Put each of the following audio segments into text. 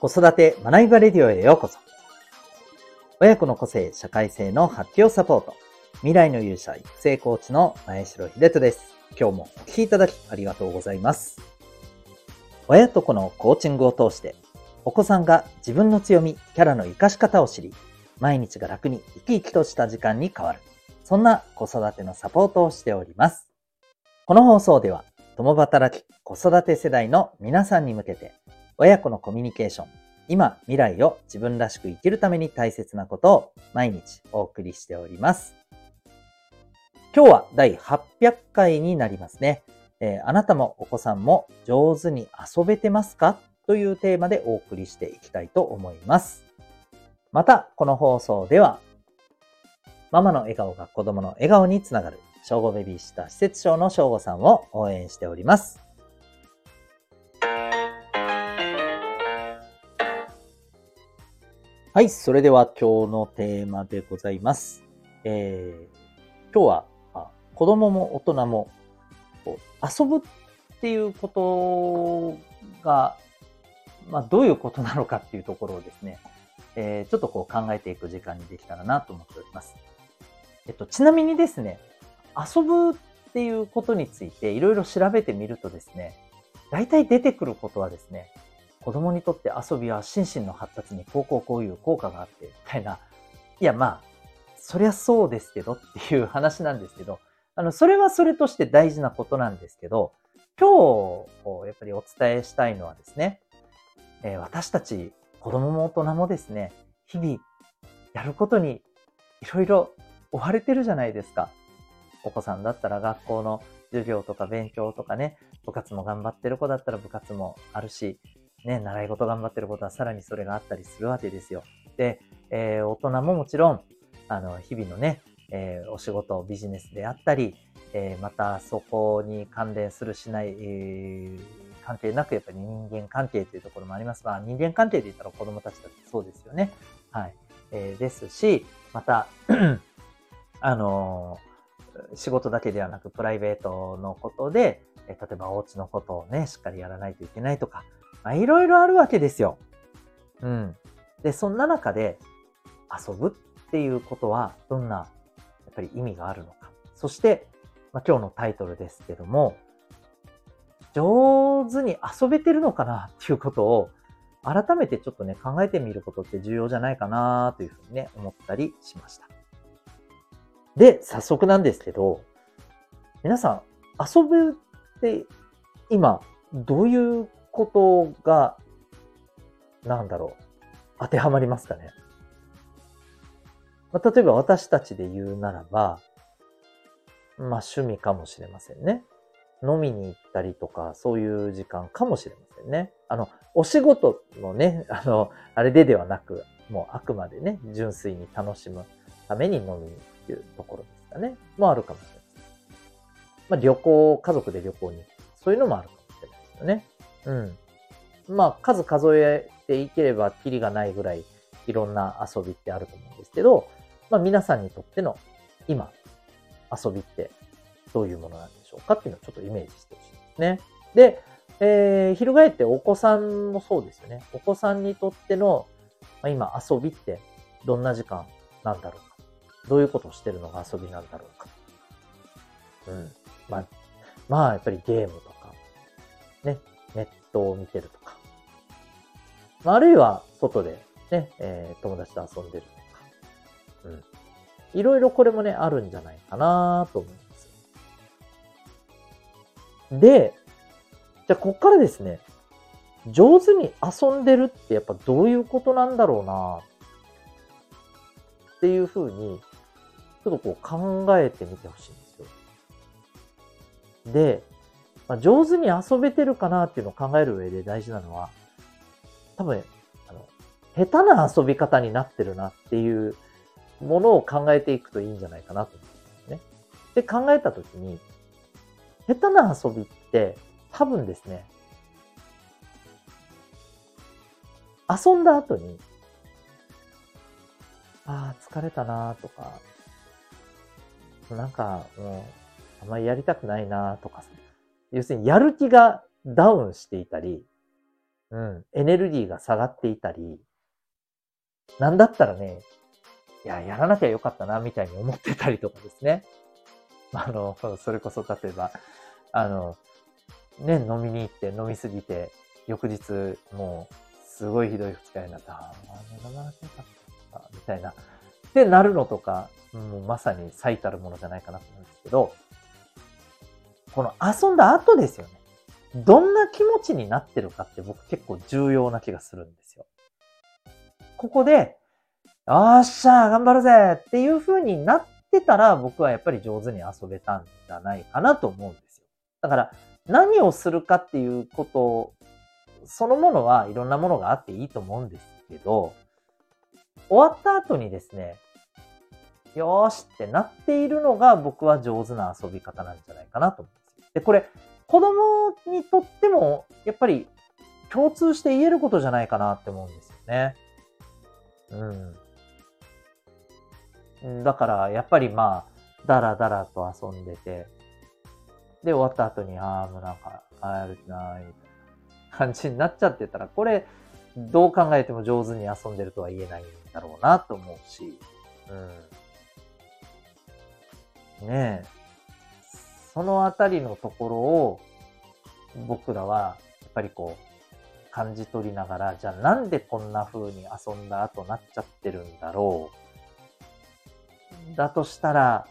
子育て学びバレディオへようこそ。親子の個性、社会性の発揮をサポート。未来の勇者育成コーチの前城秀人です。今日もお聴きいただきありがとうございます。親と子のコーチングを通して、お子さんが自分の強み、キャラの活かし方を知り、毎日が楽に生き生きとした時間に変わる。そんな子育てのサポートをしております。この放送では、共働き子育て世代の皆さんに向けて、親子のコミュニケーション、今、未来を自分らしく生きるために大切なことを毎日お送りしております。今日は第800回になりますね。えー、あなたもお子さんも上手に遊べてますか？というテーマでお送りしていきたいと思います。また、この放送では、ママの笑顔が子供の笑顔につながる、小5ベビーシッター施設長の小5さんを応援しております。はい、それでは今日のテーマでございます。えー、今日はあ子供も大人も遊ぶっていうことが、まあ、どういうことなのかっていうところをですね、えー、ちょっとこう考えていく時間にできたらなと思っております。えっと、ちなみにですね、遊ぶっていうことについていろいろ調べてみるとですね、大体出てくることはですね、子供にとって遊びは心身の発達にこうこうこういう効果があって、みたいな。いや、まあ、そりゃそうですけどっていう話なんですけど、あの、それはそれとして大事なことなんですけど、今日、やっぱりお伝えしたいのはですね、えー、私たち子供も大人もですね、日々やることにいろいろ追われてるじゃないですか。お子さんだったら学校の授業とか勉強とかね、部活も頑張ってる子だったら部活もあるし、ね、習い事頑張ってることはさらにそれがあったりするわけですよ。で、えー、大人ももちろん、あの、日々のね、えー、お仕事、ビジネスであったり、えー、またそこに関連するしない、えー、関係なくやっぱり人間関係というところもありますが、人間関係で言ったら子供たちだってそうですよね。はい。えー、ですし、また あの、仕事だけではなくプライベートのことで、え例えばお家のことをね、しっかりやらないといけないとか、まあ、いろいろあるわけですよ。うん。で、そんな中で遊ぶっていうことはどんなやっぱり意味があるのか。そして、まあ、今日のタイトルですけども、上手に遊べてるのかなっていうことを改めてちょっとね、考えてみることって重要じゃないかなというふうにね、思ったりしました。で、早速なんですけど、皆さん、遊ぶって今、どういうことが、なんだろう、当てはまりますかね。まあ、例えば私たちで言うならば、まあ趣味かもしれませんね。飲みに行ったりとか、そういう時間かもしれませんね。あの、お仕事のね、あの、あれでではなく、もうあくまでね、純粋に楽しむために飲みに行くっていうところですかね。もあるかもしれません。まあ旅行、家族で旅行に行く。そういうのもあるかもしれないですよね。うん。まあ数数えていければキリがないぐらいいろんな遊びってあると思うんですけど、まあ皆さんにとっての今、遊びってどういうものなんでしょうかっていうのをちょっとイメージしてほしいですね。で、えー、翻ってお子さんもそうですよね。お子さんにとっての、まあ、今遊びってどんな時間なんだろうか。どういうことをしてるのが遊びなんだろうか。うん。まあ、まあ、やっぱりゲームとか、ね、ネットを見てるとか。まあ、あるいは外でね、えー、友達と遊んでるとか。うん。いろいろこれもね、あるんじゃないかなと思います。で、じゃあこっからですね、上手に遊んでるってやっぱどういうことなんだろうなっていうふうに、ちょっとこう考えてみてほしいんですよ。で、まあ、上手に遊べてるかなっていうのを考える上で大事なのは、多分、あの、下手な遊び方になってるなっていうものを考えていくといいんじゃないかなと思うんですね。で、考えたときに、下手な遊びって多分ですね、遊んだ後に、ああ、疲れたなとか、なんかもう、あんまりやりたくないなとか要するにやる気がダウンしていたり、うん、エネルギーが下がっていたり、なんだったらね、いや、やらなきゃよかったな、みたいに思ってたりとかですね。あの、それこそ例えば、あの、ね、飲みに行って飲みすぎて、翌日、もう、すごいひどい二日になった。ああ、飲まなきゃよかった、みたいな。ってなるのとか、もうまさに最たるものじゃないかなと思うんですけど、この遊んだ後ですよね。どんな気持ちになってるかって僕結構重要な気がするんですよ。ここで、よっしゃ頑張るぜっていう風になってたら僕はやっぱり上手に遊べたんじゃないかなと思うんですよ。だから何をするかっていうことそのものはいろんなものがあっていいと思うんですけど、終わった後にですね、よーしってなっているのが僕は上手な遊び方なんじゃないかなと思うで。これ、子供にとっても、やっぱり共通して言えることじゃないかなって思うんですよね。うん。だから、やっぱりまあ、だらだらと遊んでて、で、終わった後に、ああ、もうなんか、帰る気ない、みたいな感じになっちゃってたら、これ、どう考えても上手に遊んでるとは言えないんだろうなと思うし、うん。ねえ。そのあたりのところを、僕らは、やっぱりこう、感じ取りながら、じゃあなんでこんな風に遊んだ後なっちゃってるんだろう。だとしたら、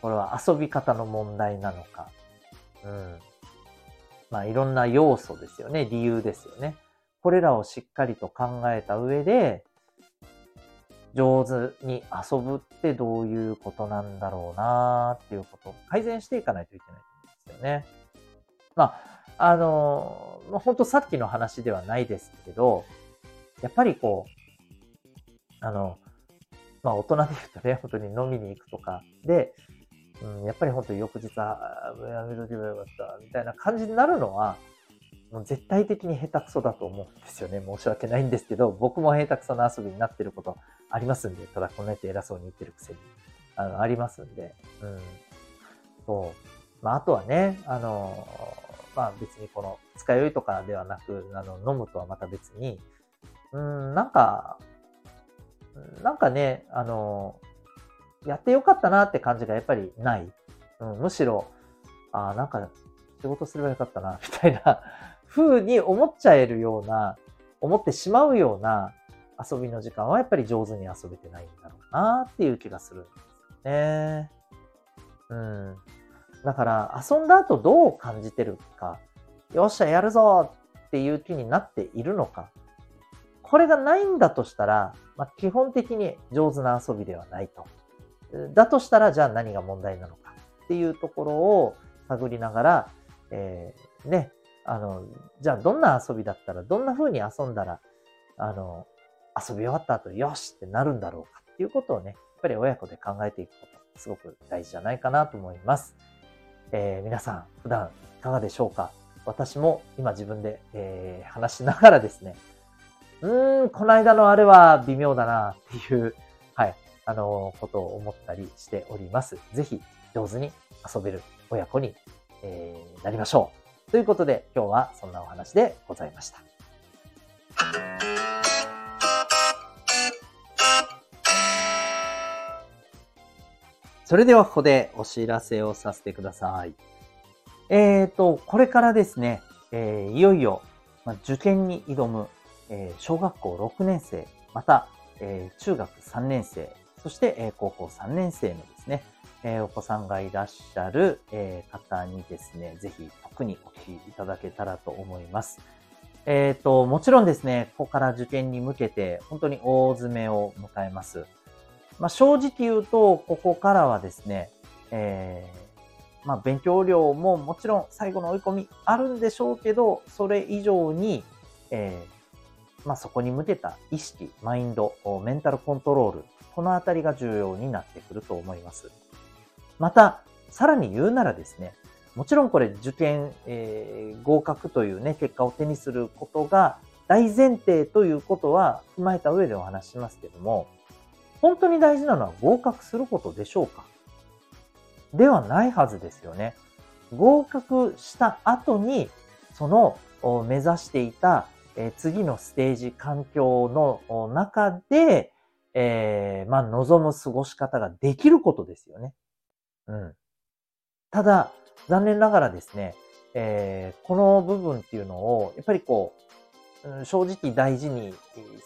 これは遊び方の問題なのか。うん。まあいろんな要素ですよね。理由ですよね。これらをしっかりと考えた上で、上手に遊ぶってどういうことなんだろうなっていうことを改善していかないといけないと思うんですよね。まあ、あの、本当さっきの話ではないですけど、やっぱりこう、あの、まあ大人で言うとね、本当に飲みに行くとかで、うん、やっぱり本当に翌日は、やめとけばよかった、みたいな感じになるのは、もう絶対的に下手くそだと思うんですよね。申し訳ないんですけど、僕も下手くそな遊びになってることありますんで、ただこんなやって偉そうに言ってるくせに、あの、ありますんで、うん。そう。まあ、あとはね、あの、まあ別にこの、使い酔いとかではなく、あの、飲むとはまた別に、うん、なんか、なんかね、あの、やってよかったなって感じがやっぱりない。うん、むしろ、ああ、なんか仕事すればよかったな、みたいな風に思っちゃえるような、思ってしまうような遊びの時間はやっぱり上手に遊べてないんだろうなっていう気がするんですよね。うん。だから遊んだ後どう感じてるか、よっしゃやるぞっていう気になっているのか。これがないんだとしたら、まあ、基本的に上手な遊びではないと。だとしたら、じゃあ何が問題なのかっていうところを探りながら、えー、ね、あの、じゃあどんな遊びだったら、どんな風に遊んだら、あの、遊び終わった後、よしってなるんだろうかっていうことをね、やっぱり親子で考えていくこと、すごく大事じゃないかなと思います。えー、皆さん、普段いかがでしょうか？私も今自分で、えー、話しながらですね、うーん、この間のあれは微妙だなっていう、はい、あの、ことを思ったりしております。ぜひ上手に遊べる親子にえー、なりましょう。ということで、今日はそんなお話でございました。それではここでお知らせをさせてください。えっ、ー、と、これからですね、えー、いよいよ、まあ、受験に挑む、えー、小学校6年生、また、えー、中学3年生、そして、えー、高校3年生のですね、えー、お子さんがいらっしゃる、えー、方にですね、ぜひ特にお聞きいただけたらと思います。えっ、ー、と、もちろんですね、ここから受験に向けて本当に大詰めを迎えます。まあ、正直言うと、ここからはですね、えー、まあ、勉強量ももちろん最後の追い込みあるんでしょうけど、それ以上に、えー、まあ、そこに向けた意識、マインド、メンタルコントロール、このあたりが重要になってくると思います。また、さらに言うならですね、もちろんこれ受験、えー、合格というね、結果を手にすることが大前提ということは踏まえた上でお話しますけども、本当に大事なのは合格することでしょうか？ではないはずですよね。合格した後に、その目指していた、次のステージ環境の中で、えー、まあ、望む過ごし方ができることですよね。うん。ただ、残念ながらですね、えー、この部分っていうのを、やっぱりこう、正直大事に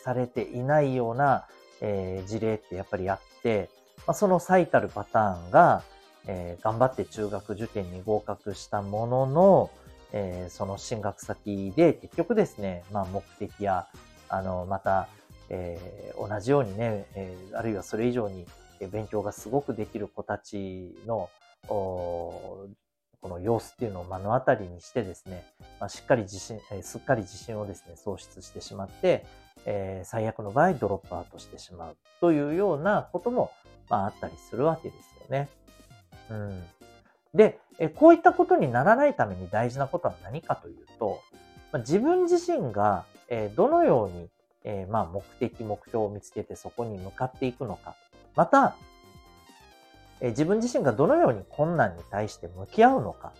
されていないような、えー、事例ってやっぱりあって、まあ、その最たるパターンが、えー、頑張って中学受験に合格したものの、えー、その進学先で結局ですね、まあ、目的や、あの、また、えー、同じようにね、えー、あるいはそれ以上に勉強がすごくできる子たちの、この様子っていうのを目の当たりにしてですね、まあ、しっかり自信、えー、すっかり自信をですね、喪失してしまって、えー、最悪の場合ドロップアウトしてしまうというようなことも、まあ、あったりするわけですよね。うん。で、えこういったことにならないために大事なことは何かというと、まあ、自分自身が、えどのように、えまあ、目的、目標を見つけてそこに向かっていくのか。また、え自分自身がどのように困難に対して向き合うのか。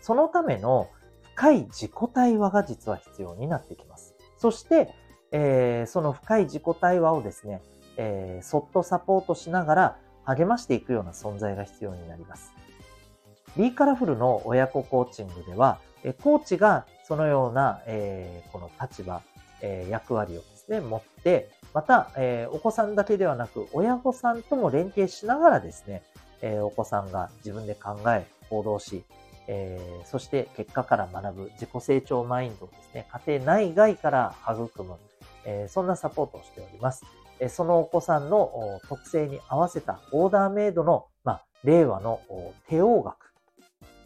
そのための深い自己対話が実は必要になってきます。そして、えー、その深い自己対話をですね、えー、そっとサポートしながら励ましていくような存在が必要になります。ビーカラフルの親子コーチングでは、コーチがそのような、えー、この立場、えー、役割をですね、持って、また、えー、お子さんだけではなく、親御さんとも連携しながらですね、えお子さんが自分で考え、行動し、えそして結果から学ぶ自己成長マインドをですね、家庭内外から育む、えそんなサポートをしております。えそのお子さんの特性に合わせたオーダーメイドの、まあ、令和の帝王学、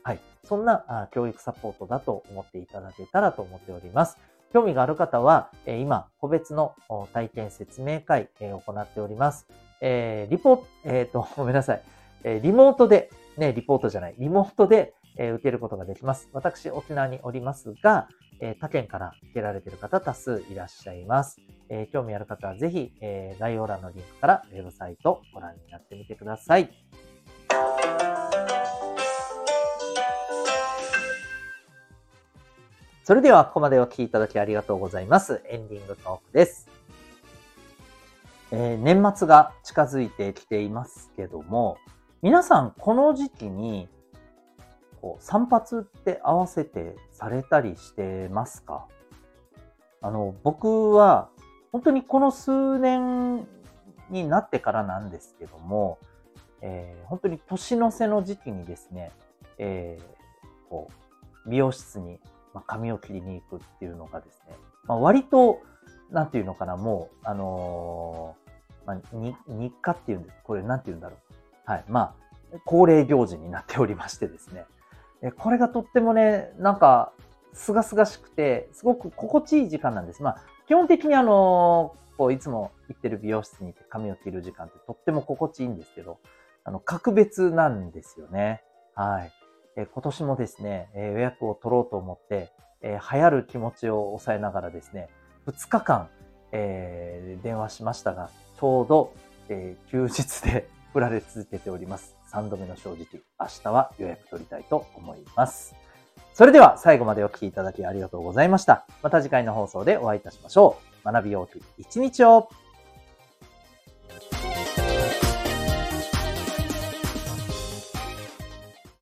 はい。そんな教育サポートだと思っていただけたらと思っております。興味がある方は、今、個別の体験説明会を行っております。えー、リポ、えっ、ー、と、ごめんなさい。えリモートで、ね、リポートじゃない、リモートで、え受けることができます。私、沖縄におりますが、え他県から受けられている方多数いらっしゃいます。え興味ある方はぜひ、え概要欄のリンクからウェブサイトをご覧になってみてください。それでは、ここまでお聴きいただきありがとうございます。エンディングトークです。えー、年末が近づいてきていますけども、皆さんこの時期にこう散髪って合わせてされたりしてますか？あの、僕は本当にこの数年になってからなんですけども、えー、本当に年の瀬の時期にですね、えー、こう美容室にまあ、髪を切りに行くっていうのがですね、まあ、割と、なんていうのかな、もう、あのー、まあ、日課っていうんです。これなんていうんだろう。はい。まあ、恒例行事になっておりましてですね。えこれがとってもね、なんか、すがすがしくて、すごく心地いい時間なんです。まあ、基本的にあのー、こう、いつも行ってる美容室に行って髪を切る時間ってとっても心地いいんですけど、あの、格別なんですよね。はい。え今年もですね、え予約を取ろうと思って、え流行る気持ちを抑えながらですね、2日間、えー、電話しましたが、ちょうど、えー、休日で 振られ続けております。3度目の正直、明日は予約取りたいと思います。それでは最後までお聴きいただきありがとうございました。また次回の放送でお会いいたしましょう。学びようと一日を